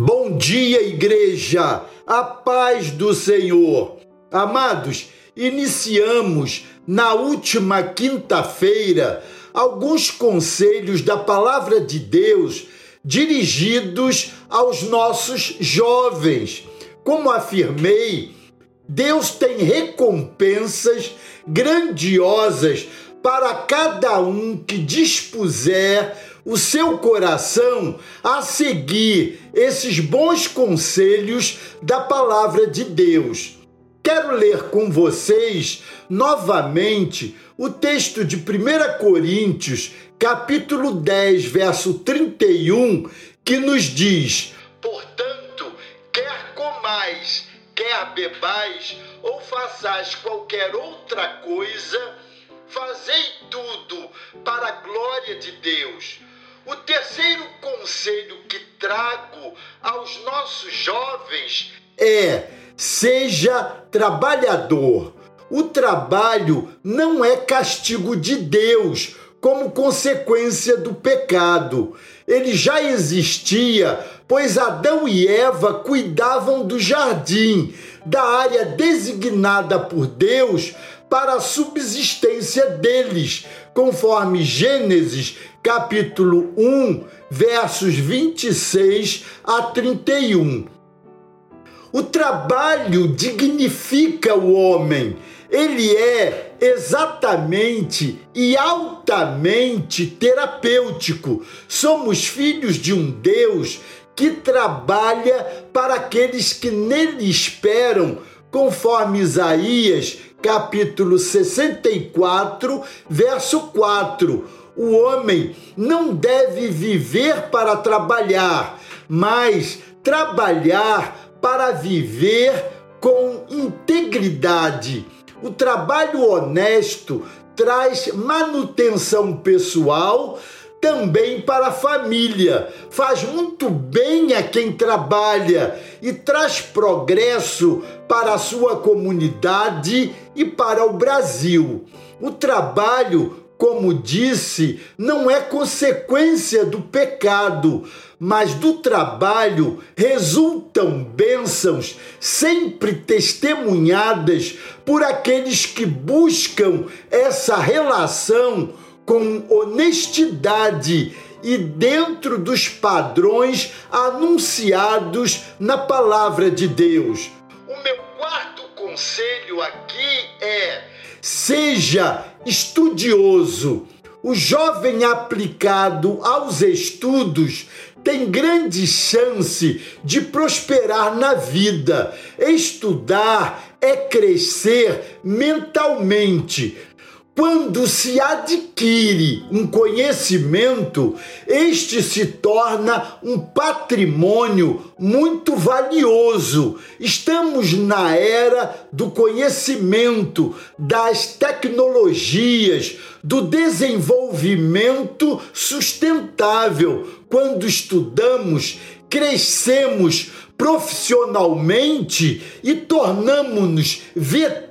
Bom dia, igreja, a paz do Senhor. Amados, iniciamos na última quinta-feira alguns conselhos da palavra de Deus dirigidos aos nossos jovens. Como afirmei, Deus tem recompensas grandiosas para cada um que dispuser o seu coração a seguir esses bons conselhos da palavra de Deus. Quero ler com vocês novamente o texto de 1 Coríntios, capítulo 10, verso 31, que nos diz: Portanto, quer comais, quer bebais, ou façais qualquer outra coisa, fazei tudo para a glória de Deus. O terceiro conselho que trago aos nossos jovens é: seja trabalhador. O trabalho não é castigo de Deus como consequência do pecado. Ele já existia, pois Adão e Eva cuidavam do jardim, da área designada por Deus para a subsistência deles, conforme Gênesis capítulo 1, versos 26 a 31. O trabalho dignifica o homem. Ele é exatamente e altamente terapêutico. Somos filhos de um Deus que trabalha para aqueles que nele esperam, conforme Isaías capítulo 64, verso 4. O homem não deve viver para trabalhar, mas trabalhar para viver com integridade. O trabalho honesto traz manutenção pessoal, também para a família. Faz muito bem a quem trabalha e traz progresso para a sua comunidade e para o Brasil. O trabalho, como disse, não é consequência do pecado, mas do trabalho resultam bênçãos sempre testemunhadas por aqueles que buscam essa relação com honestidade e dentro dos padrões anunciados na palavra de Deus. O meu quarto conselho aqui é: seja estudioso. O jovem aplicado aos estudos tem grande chance de prosperar na vida. Estudar é crescer mentalmente, quando se adquire um conhecimento, este se torna um patrimônio muito valioso. Estamos na era do conhecimento, das tecnologias, do desenvolvimento sustentável. Quando estudamos, crescemos profissionalmente e tornamos-nos veteranos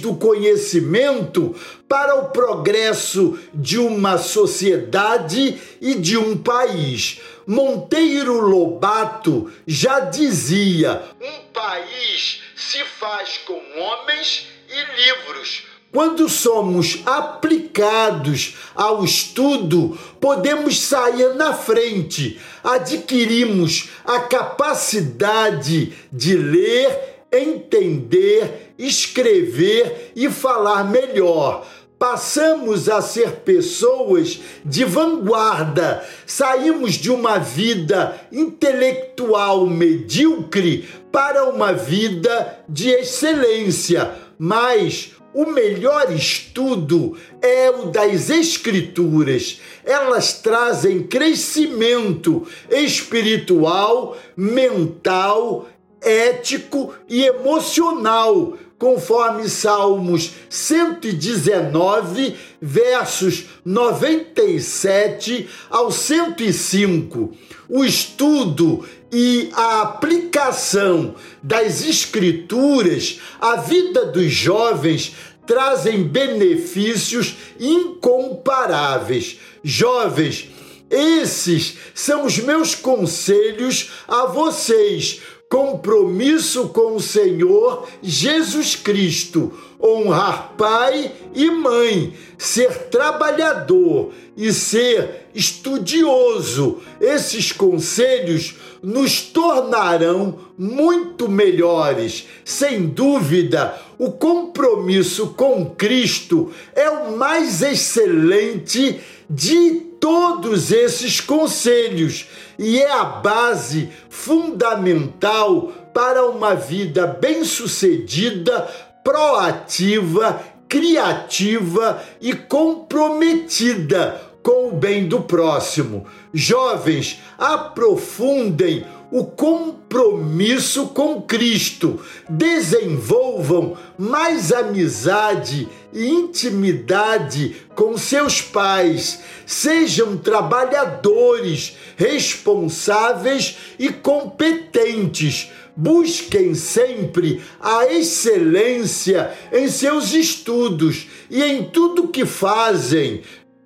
do conhecimento para o progresso de uma sociedade e de um país. Monteiro Lobato já dizia: um país se faz com homens e livros. Quando somos aplicados ao estudo, podemos sair na frente, adquirimos a capacidade de ler entender, escrever e falar melhor. Passamos a ser pessoas de vanguarda, saímos de uma vida intelectual medíocre para uma vida de excelência. Mas o melhor estudo é o das Escrituras. Elas trazem crescimento espiritual, mental ético e emocional, conforme Salmos 119, versos 97 ao 105. O estudo e a aplicação das Escrituras à vida dos jovens trazem benefícios incomparáveis. Jovens, Esses são os meus conselhos a vocês. Compromisso com o Senhor Jesus Cristo, honrar pai e mãe, ser trabalhador e ser estudioso. Esses conselhos nos tornarão muito melhores. Sem dúvida, o compromisso com Cristo é o mais excelente de todos esses conselhos e é a base fundamental para uma vida bem-sucedida, proativa, criativa e comprometida com o bem do próximo. Jovens, aprofundem o compromisso com Cristo, desenvolvam mais amizade e intimidade com seus pais, sejam trabalhadores, responsáveis e competentes. Busquem sempre a excelência em seus estudos e em tudo que fazem,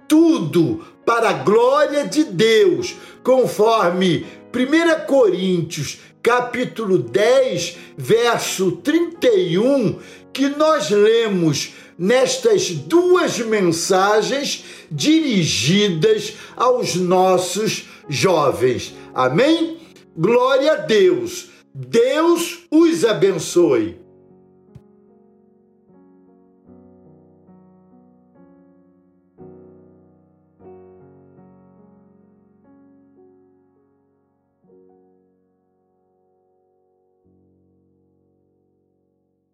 tudo para a glória de Deus, conforme 1 Coríntios, capítulo 10, verso 31, que nós lemos nestas duas mensagens dirigidas aos nossos jovens. Amém? Glória a Deus. Deus os abençoe.